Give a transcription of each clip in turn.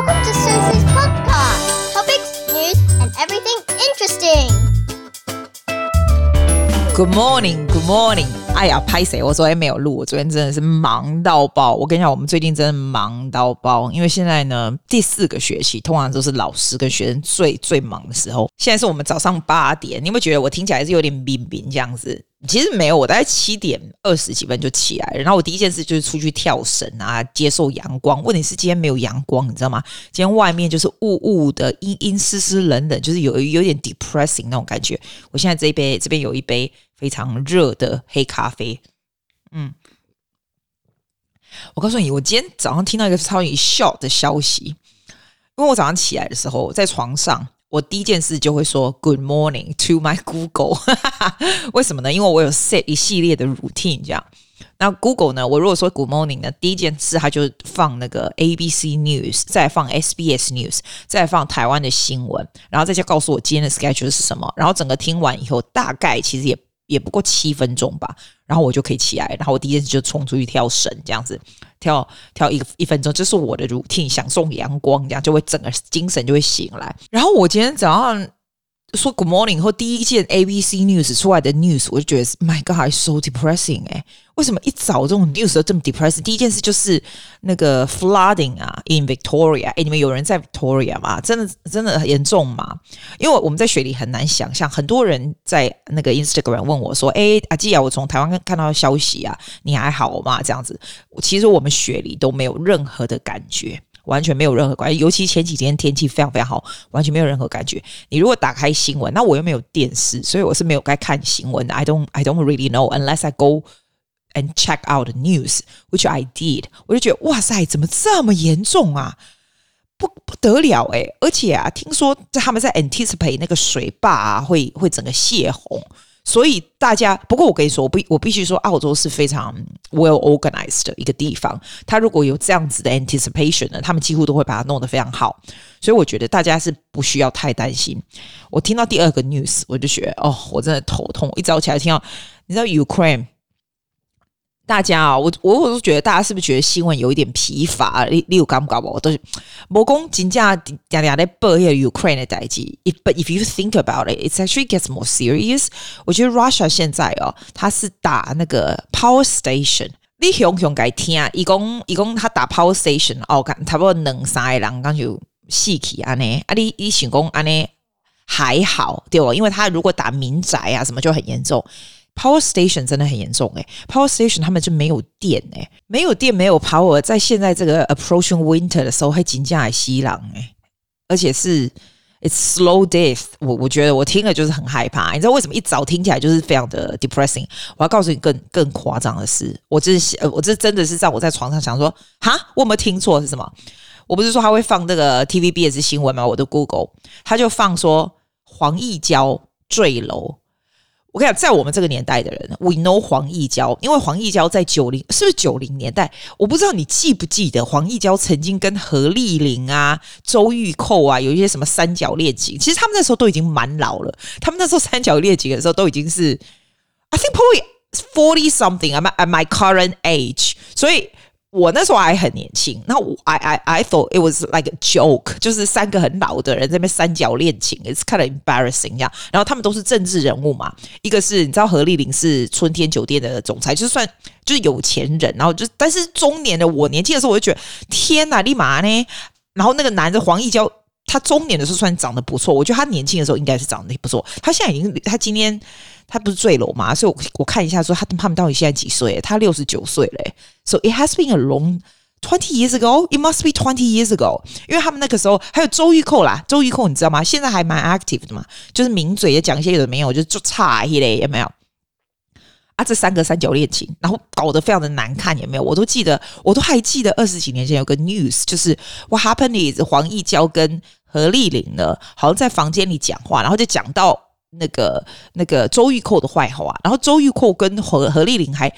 Welcome to Susie's podcast. Topics, news, and everything interesting. Good morning, Good morning. 哎呀，拍谁？我昨天没有录，我昨天真的是忙到爆。我跟你讲，我们最近真的忙到爆，因为现在呢，第四个学期通常都是老师跟学生最最忙的时候。现在是我们早上八点，你有没有觉得我听起来是有点冰冰这样子？其实没有，我大概七点二十几分就起来，然后我第一件事就是出去跳绳啊，接受阳光。问题是今天没有阳光，你知道吗？今天外面就是雾雾的，阴阴湿湿冷冷，就是有有点 depressing 那种感觉。我现在这一杯这边有一杯。非常热的黑咖啡，嗯，我告诉你，我今天早上听到一个超级 shock 的消息，因为我早上起来的时候在床上，我第一件事就会说 Good morning to my Google，为什么呢？因为我有 set 一系列的 routine 这样。那 Google 呢？我如果说 Good morning 呢，第一件事它就放那个 ABC News，再放 SBS News，再放台湾的新闻，然后再就告诉我今天的 schedule 是什么。然后整个听完以后，大概其实也。也不过七分钟吧，然后我就可以起来，然后我第一件事就冲出去跳绳，这样子跳跳一个一分钟，这是我的 routine，享受阳光，这样就会整个精神就会醒来。然后我今天早上。说 Good morning 后，第一件 ABC News 出来的 news，我就觉得 My God，so depressing 哎！为什么一早这种 news 都这么 depressing？第一件事就是那个 flooding 啊，in Victoria。哎，你们有人在 Victoria 吗？真的真的很严重吗？因为我们在雪里很难想象，很多人在那个 Instagram 问我说：“哎，阿基亚，我从台湾看到消息啊，你还好吗？”这样子，其实我们雪里都没有任何的感觉。完全没有任何关系，尤其前几天天气非常非常好，完全没有任何感觉。你如果打开新闻，那我又没有电视，所以我是没有该看新闻的。I don't, I don't really know unless I go and check out the news, which I did。我就觉得哇塞，怎么这么严重啊？不不得了诶、而且啊，听说他们在 anticipate 那个水坝啊，会会整个泄洪。所以大家，不过我跟你说，我必我必须说，澳洲是非常 well organized 的一个地方。他如果有这样子的 anticipation 呢，他们几乎都会把它弄得非常好。所以我觉得大家是不需要太担心。我听到第二个 news，我就觉得哦，我真的头痛。一早起来听到，你知道 Ukraine。大家啊，我我我都觉得大家是不是觉得新闻有一点疲乏？你你有感觉不？我都是某公金价嗲嗲在报一个 Ukraine 的代志。But if you think about it, it actually gets more serious。我觉得 Russia 现在哦，他是打那个 power station。你熊熊该听啊，一共一共他打 power station 哦，看差不多两三个人刚就死去安尼。啊，你你想讲安尼还好对吧？因为他如果打民宅啊什么就很严重。Power station 真的很严重诶、Power station 他们就没有电诶、没有电没有 power，在现在这个 approaching winter 的时候，还紧张来袭人诶而且是 it's slow death，我我觉得我听了就是很害怕。你知道为什么一早听起来就是非常的 depressing？我要告诉你更更夸张的是，我这是呃我这真的是在我在床上想说，哈，我有没有听错是什么？我不是说他会放这个 TVBS 新闻吗？我的 Google 他就放说黄义娇坠楼。我跟你讲，在我们这个年代的人，we know 黄奕娇，因为黄奕娇在九零，是不是九零年代？我不知道你记不记得黄奕娇曾经跟何丽玲啊、周玉蔻啊有一些什么三角恋情。其实他们那时候都已经蛮老了，他们那时候三角恋情的时候都已经是，I think probably forty something，am at my current age，所以。我那时候还很年轻，那我 I I I thought it was like a joke，就是三个很老的人在那边三角恋情，it's kind of embarrassing 呀。然后他们都是政治人物嘛，一个是你知道何丽玲是春天酒店的总裁，就算就是有钱人，然后就但是中年的我年轻的时候我就觉得天哪，立马呢？然后那个男的黄奕娇，他中年的时候算长得不错，我觉得他年轻的时候应该是长得不错，他现在已经他今天。他不是坠楼嘛？所以我我看一下，说他他们到底现在几岁？他六十九岁嘞。So it has been a long twenty years ago. It must be twenty years ago. 因为他们那个时候还有周玉蔻啦，周玉蔻你知道吗？现在还蛮 active 的嘛，就是名嘴也讲一些有的没有，就就差一类有没有？啊，这三个三角恋情，然后搞得非常的难看，有没有？我都记得，我都还记得二十几年前有个 news，就是 What happened is 黄义交跟何丽玲呢，好像在房间里讲话，然后就讲到。那个那个周玉蔻的坏话，然后周玉蔻跟何何丽玲还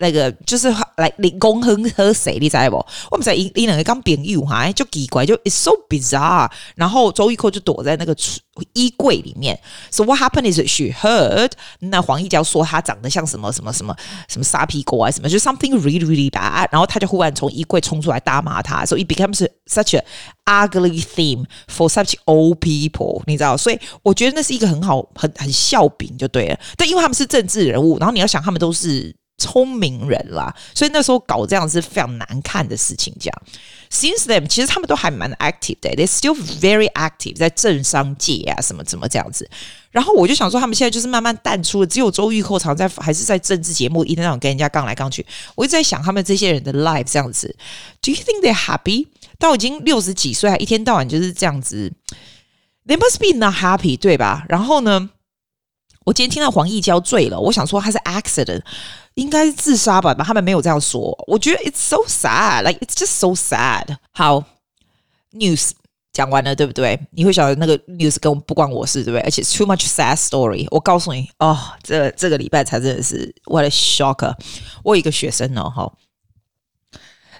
那个就是来你公亨喝谁，你知不？我们在一一两个刚朋友哈，就奇怪，就 it's so bizarre。然后周玉蔻就躲在那个衣柜里面。So what happened is she heard 那黄义交说他长得像什么什么什么什么沙皮狗啊什么，就 something really really bad。然后他就忽然从衣柜冲出来大骂他，so it becomes such a ugly theme for such old people。你知道，所以我觉得那是一个很好很很笑柄就对了。但因为他们是政治人物，然后你要想他们都是。聪明人啦，所以那时候搞这样是非常难看的事情。这样，since then，其实他们都还蛮 active 的，they still very active 在政商界啊，什么怎么这样子。然后我就想说，他们现在就是慢慢淡出了，只有周玉蔻常在还是在政治节目一天到晚跟人家杠来杠去。我一直在想，他们这些人的 life 这样子，Do you think they're happy？到已经六十几岁，还一天到晚就是这样子，They must be not happy，对吧？然后呢，我今天听到黄义交醉了，我想说他是 accident。应该是自杀吧？他们没有这样说。我觉得 it's so sad，like it's just so sad。好，news 讲完了，对不对？你会晓得那个 news 跟不关我事，对不对？而且 too much sad story。我告诉你，哦，这这个礼拜才真的是 what a shocker。我有一个学生呢，哈，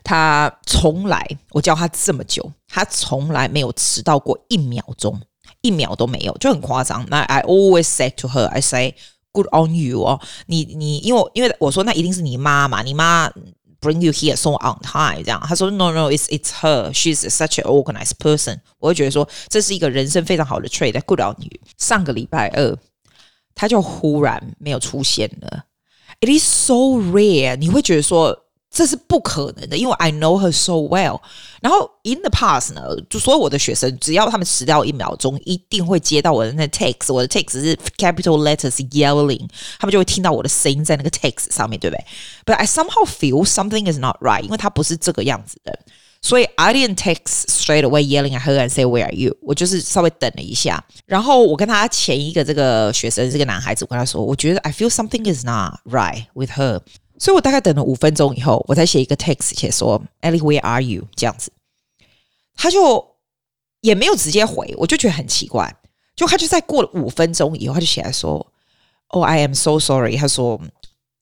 他从来我教他这么久，他从来没有迟到过一秒钟，一秒都没有，就很夸张。那 I always say to her, I say。Good on you 哦，你你因为因为我说那一定是你妈嘛，你妈 bring you here so on time 这样，他说 No no it's it's her she's such an organized person，我会觉得说这是一个人生非常好的 trait。Good on you。上个礼拜二他就忽然没有出现了，It is so rare，你会觉得说。这是不可能的，因为 I know her so well。然后 in the past 呢，就所有我的学生，只要他们迟到一秒钟，一定会接到我的那 text。我的 text 是 capital letters yelling，他们就会听到我的声音在那个 text 上面，对不对？But I somehow feel something is not right，因为他不是这个样子的，所以 I didn't text straight away yelling at her and say where are you。我就是稍微等了一下，然后我跟他前一个这个学生，这个男孩子，我跟他说，我觉得 I feel something is not right with her。 所以我大概等了五分钟以后，我才写一个 text，写说 Ellie，where are you？这样子，他就也没有直接回，我就觉得很奇怪。就他就在过了五分钟以后，他就写来说：“Oh, I am so sorry。”他说：“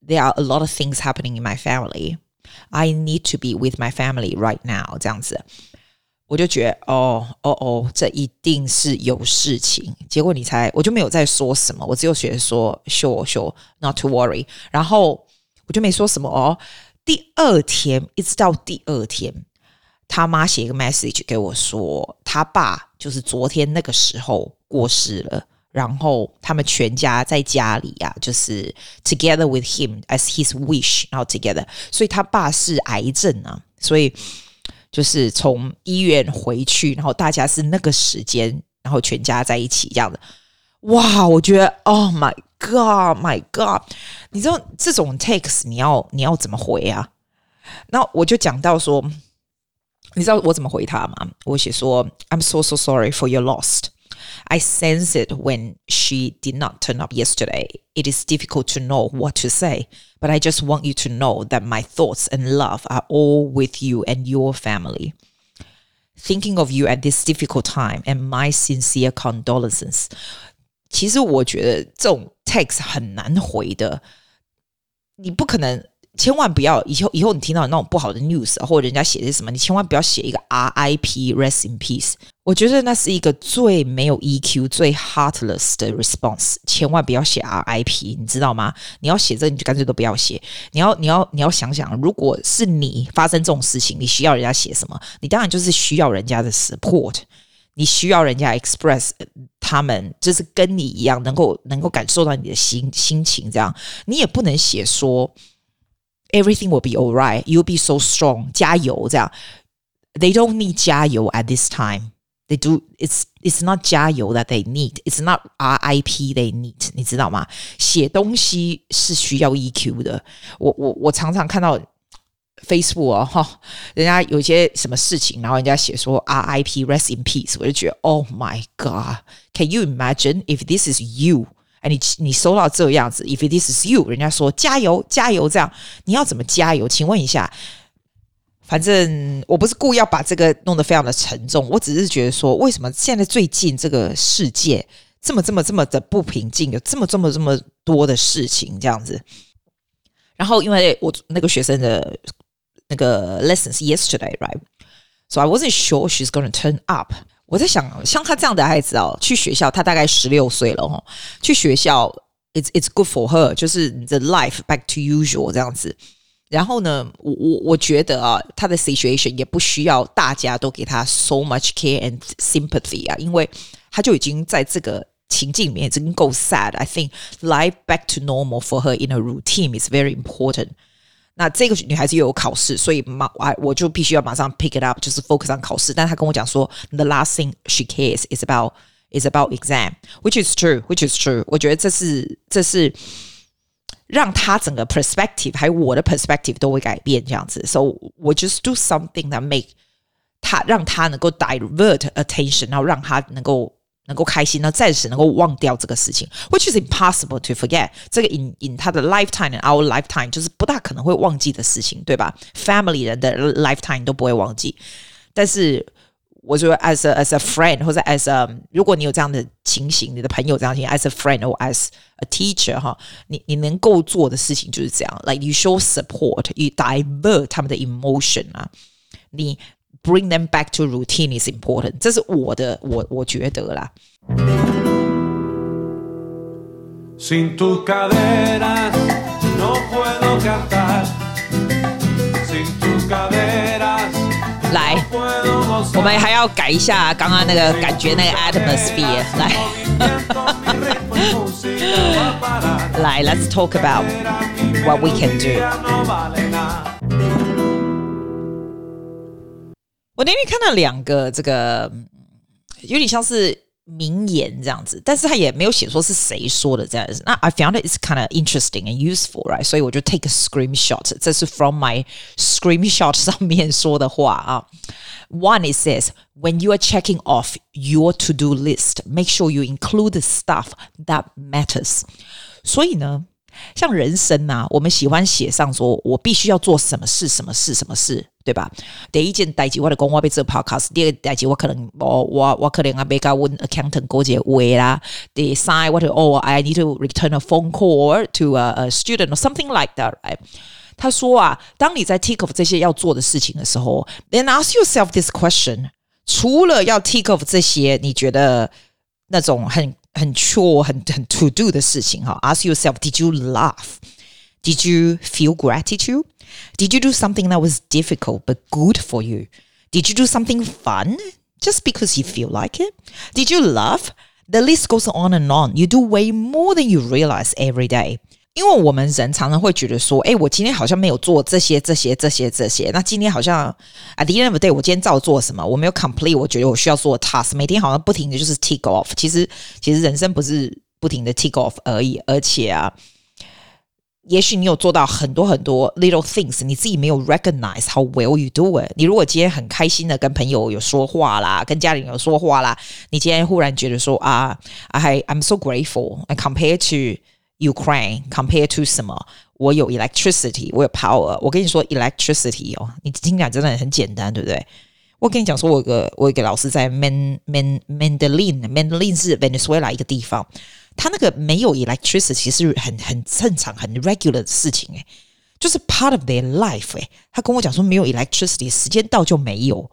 There are a lot of things happening in my family. I need to be with my family right now。”这样子，我就觉得哦哦哦，这一定是有事情。结果你猜，我就没有再说什么，我只有写说：“Sure, sure, not to worry。”然后。 我就没说什么哦。第二天，一直到第二天，他妈写一个 message 给我说，他爸就是昨天那个时候过世了，然后他们全家在家里呀、就是 together with him as his wish，然后 together，所以他爸是癌症啊，所以就是从医院回去，然后大家是那个时间，然后全家在一起这样的。哇，我觉得，Oh my God，My God，你知道这种 text 你要你要怎么回啊？那我就讲到说，你知道我怎么回他吗？我写说，I'm so so sorry for your loss. I sense it when she did not turn up yesterday. It is difficult to know what to say, but I just want you to know that my thoughts and love are all with you and your family. Thinking of you at this difficult time and my sincere condolences. 其实我觉得这种 text 很难回的，你不可能，千万不要以后以后你听到那种不好的 news 或者人家写的什么，你千万不要写一个 RIP rest in peace。我觉得那是一个最没有 EQ、最 heartless 的 response，千万不要写 RIP，你知道吗？你要写这，你就干脆都不要写。你要你要你要想想，如果是你发生这种事情，你需要人家写什么？你当然就是需要人家的 support。你需要人家 express 他们就是跟你一样能够能够感受到你的心心情，这样你也不能写说 everything will be alright, you'll be so strong，加油这样。They don't need 加油 at this time. They do. It's it's not 加油 that they need. It's not RIP they need. 你知道吗？写东西是需要 EQ 的。我我我常常看到。Facebook 哦，哈，人家有些什么事情，然后人家写说 RIP Rest in Peace，我就觉得 Oh my God，Can you imagine if this is you？哎，你你收到这样子，If this is you，人家说加油加油，这样你要怎么加油？请问一下，反正我不是故意要把这个弄得非常的沉重，我只是觉得说，为什么现在最近这个世界这么这么这么的不平静，有这么这么这么多的事情这样子。然后因为我那个学生的那个 lessons yesterday，right？So I wasn't sure she's going to turn up。我在想，像他这样的孩子哦，去学校，他大概十六岁了哦，去学校，it's it's good for her，就是 the life back to usual 这样子。然后呢，我我我觉得啊，他的 situation 也不需要大家都给他 so much care and sympathy 啊，因为他就已经在这个情境里面已经够 sad。I think life back to normal for her in a routine is very important。 那这个女孩子又有考试，所以马我我就必须要马上 pick it up，就是 focus on 考试。但他跟我讲说，the last thing she cares is about is about exam，which is true，which is true。我觉得这是这是。让他整个 perspective 还有我的 perspective 都会改变这样子，so 我 just do something that make 他让他能够 divert attention，然后让他能够 能够开心，然后暂时能够忘掉这个事情，which is impossible to forget。这个 in in 他的 lifetime and our lifetime 就是不大可能会忘记的事情，对吧？Family 人的 lifetime 都不会忘记，但是。我说，as a as a friend，或者 as a，如果你有这样的情形，你的朋友这样情形，as a friend or as a teacher，哈，你你能够做的事情就是这样，like you show support，you divert 他们的 emotion 啊，你 bring them back to routine is important，这是我的我我觉得啦。来，我们还要改一下刚刚那个感觉，那个 atmosphere。来，来，Let's talk about what we can do。 我那天看到两个这个，有点像是。名言这样子，但是他也没有写说是谁说的这样子。那 I found it is kind of interesting and useful, right？所以我就 take a screenshot。这是 from my screenshot 上面说的话啊。One it says, when you are checking off your to-do list, make sure you include the stuff that matters。所以呢， 像人生呐、啊，我们喜欢写上说我必须要做什么事，什么事，什么事。对吧？第一件代志我就讲我要做 podcast，第二代志我可能我我我可能啊要跟 accountant 过节话啦。第三我就哦，I need to return a phone call to a, student or something like that。哎他说啊，当你在 tick off 这些要做的事情的时候，then ask yourself this question：除了要 tick off 这些你觉得那种很很 chore 很很 to do 的事情哈，ask yourself：Did you laugh? Did you feel gratitude? Did you do something that was difficult but good for you? Did you do something fun just because you feel like it? Did you laugh? The list goes on and on. You do way more than you realize every day. 因为我们人常常会觉得说，哎，我今天好像没有做这些、这些、这些、这些。那今天好像 at the end of the day，我今天照做什么？我没有 complete，我觉得我需要做 task。每天好像不停的就是 tick off。其实，其实人生不是不停的 tick off 而已，而且啊。也许你有做到很多很多 little things，你自己没有 recognize how well you do it。你如果今天很开心的跟朋友有说话啦，跟家里人有说话啦，你今天忽然觉得说啊，I I'm so grateful。And compared to Ukraine，compared to 什么？我有 electricity，我有 power。我跟你说 electricity 哦，你听起来真的很简单，对不对？我跟你讲说，我有个我有个老师在 Man Man Mandalin，Mandalin 是 Venezuela 一个地方。他那个没有 electricity 其实是很很正常很 regular 的事情诶，就是 part of their life 诶。他跟我讲说没有 electricity 时间到就没有，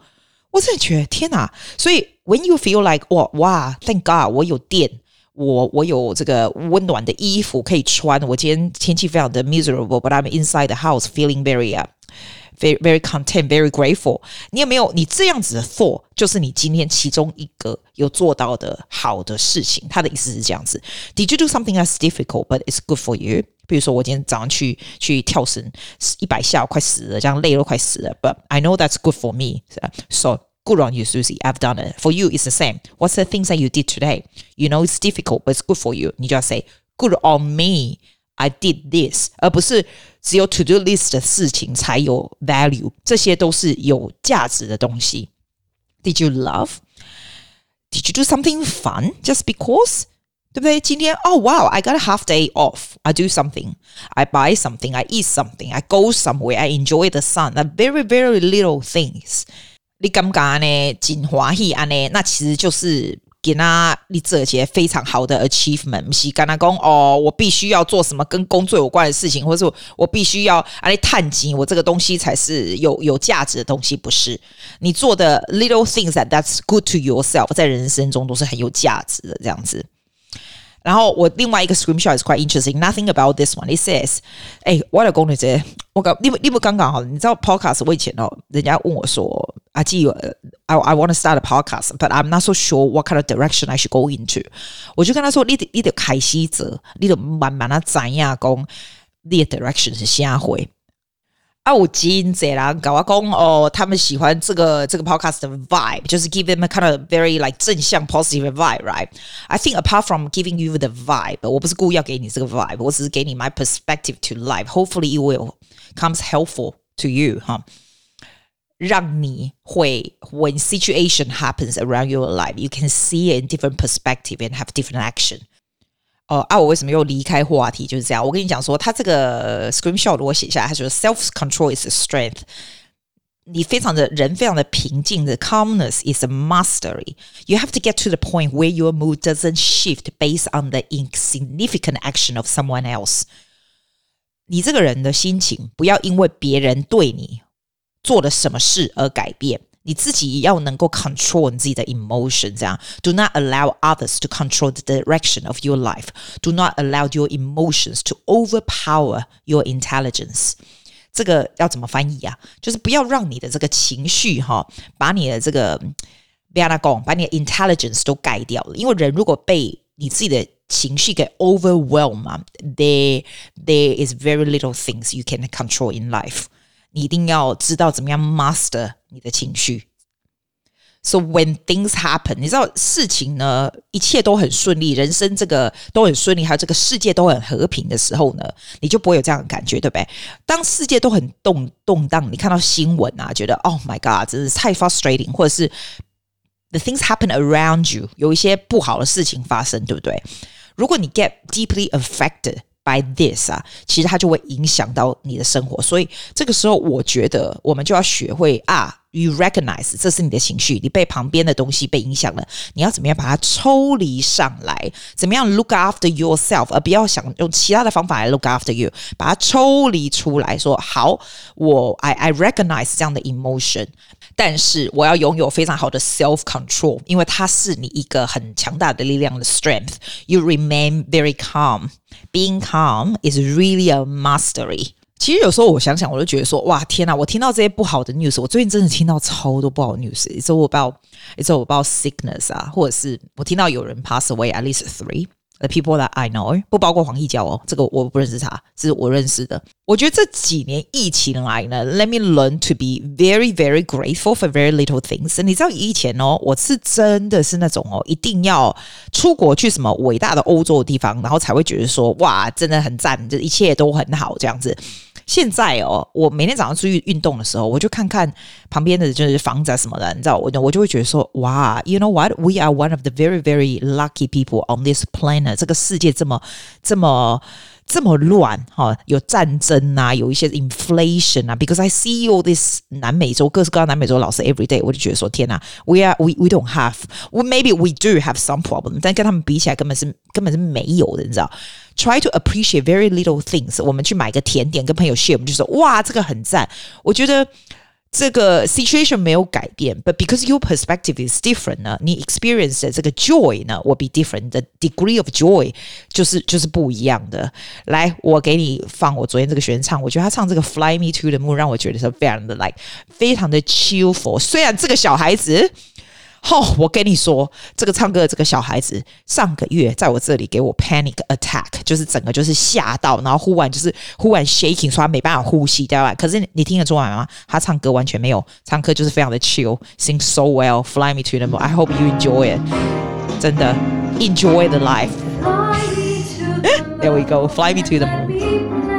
我真的觉得天哪！所以 when you feel like 哇哇 thank God 我有电， 我我有这个温暖的衣服可以穿，我今天天气非常的 miserable，but I'm inside the house feeling very uh, very very content, very grateful。你有没有你这样子的 thought，就是你今天其中一个有做到的好的事情。他的意思是这样子：Did you do something that's difficult but it's good for you？比如说我今天早上去去跳绳一百下，我快死了，这样累了快死了。But I know that's good for me. So good on you, Susie. I've done it. For you, it's the same. What's the things that you did today? You know it's difficult, but it's good for you. 你就要 say good on me. I did this，而不是只有 to do list 的事情才有 value，这些都是有价值的东西。Did you love? Did you do something fun just because？对不对？今天，Oh wow, I got a half day off. I do something. I buy something. I eat something. I go somewhere. I enjoy the sun. A very very little things. 你感觉呢？真欢喜安呢？那其实就是。给他你这些非常好的 achievement，不是跟他讲哦，我必须要做什么跟工作有关的事情，或者我必须要啊你探金，我这个东西才是有有价值的东西，不是？你做的 little things that that's good to yourself，在人生中都是很有价值的，这样子。然后我另外一个 screenshot is quite interesting. Nothing about this one. It says，哎，我的功能是，我刚你们你们刚刚好，你知道 podcast 我以前哦，人家问我说，阿基，I I want to start a podcast, but I'm not so sure what kind of direction I should go into。我就跟他说，你得你得开始者，你得慢慢的怎样讲，你的 direction 是啥会。啊，我真济人跟我讲哦，他们喜欢这个这个 podcast 的 vibe，就是 give them a kind of very like 正向 positive vibe，right？I think apart from giving you the vibe，我不是故意要给你这个 vibe，我只是给你 my perspective to life。Hopefully it will comes helpful to you，哈，让你会 when situation happens around your life，you can see it in different perspective and have different action。哦啊！我为什么又离开话题？就是这样。我跟你讲说，他这个 screenshot 我写下来，他说 self control is a strength。你非常的人非常的平静的 calmness is a mastery。You have to get to the point where your mood doesn't shift based on the insignificant action of someone else。 你这个人的心情不要因为别人对你做了什么事而改变。你自己要能够 control 你自己的 emotion，这样 do not allow others to control the direction of your life. Do not allow your emotions to overpower your intelligence. 这个要怎么翻译啊？就是不要让你的这个情绪哈，把你的这个不要那讲，把你的 intelligence 都盖掉了。因为人如果被你自己的情绪给 overwhelm 嘛，there there is very little things you can control in life. 你一定要知道怎么样 master 你的情绪。So when things happen，你知道事情呢，一切都很顺利，人生这个都很顺利，还有这个世界都很和平的时候呢，你就不会有这样的感觉，对不对？当世界都很动动荡，你看到新闻啊，觉得 Oh my God，真是太 frustrating，或者是 the things happen around you，有一些不好的事情发生，对不对？如果你 get deeply affected。 By this 啊，其实它就会影响到你的生活，所以这个时候我觉得我们就要学会啊，you recognize 这是你的情绪，你被旁边的东西被影响了，你要怎么样把它抽离上来？怎么样 look after yourself，而不要想用其他的方法来 look after you，把它抽离出来说好，我 I I recognize 这样的 emotion，但是我要拥有非常好的 self control，因为它是你一个很强大的力量的 strength。You remain very calm。Being calm is really a mastery。其实有时候我想想，我就觉得说，哇，天哪！我听到这些不好的 news，我最近真的听到超多不好的 news。It's all about, it's all about sickness 啊，或者是我听到有人 pass away at least three。The people that I know 不包括黄义交哦，这个我不认识他，是我认识的。我觉得这几年疫情来呢，Let me learn to be very very grateful for very little things。你知道以前哦，我是真的是那种哦，一定要出国去什么伟大的欧洲的地方，然后才会觉得说哇，真的很赞，这一切都很好这样子。现在哦，我每天早上出去运动的时候，我就看看旁边的就是房子啊什么的，你知道，我我就会觉得说，哇，you know what？We are one of the very very lucky people on this planet。这个世界这么这么。这么乱哈，有战争啊，有一些 inflation 啊，because I see all this 南美洲各式各样南美洲老师 every day，我就觉得说天哪，we are we we don't have，we maybe we do have some problem，但跟他们比起来根本是根本是没有的，你知道 ？Try to appreciate very little things。我们去买个甜点跟朋友 share，我们就说哇，这个很赞。我觉得。这个 situation 没有改变，but because your perspective is different 呢，你 experience 的这个 joy 呢，will be different，the degree of joy 就是就是不一样的。来，我给你放我昨天这个学生唱，我觉得他唱这个 Fly Me to the Moon 让我觉得是非常的 like 非常的 cheerful。虽然这个小孩子。 哦，我跟你说，这个唱歌的这个小孩子上个月在我这里给我 panic attack，就是整个就是吓到，然后忽然就是忽然 shaking，说他没办法呼吸，对吧？可是你听得出来吗？他唱歌完全没有，唱歌就是非常的 chill，sing so well，fly me to the moon。I hope you enjoy it，真的 enjoy the life。There we go，fly me to the moon。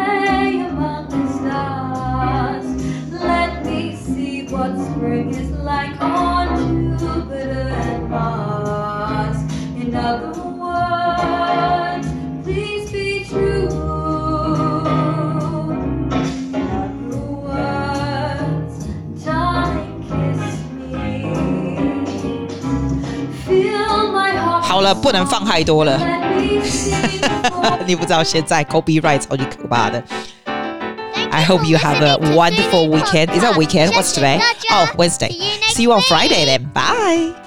了，不能放太多了。你不知道现在 copyright 超级可怕的。I hope you have a wonderful weekend. Is that weekend? What's today? Oh, Wednesday. See you on Friday then. Bye.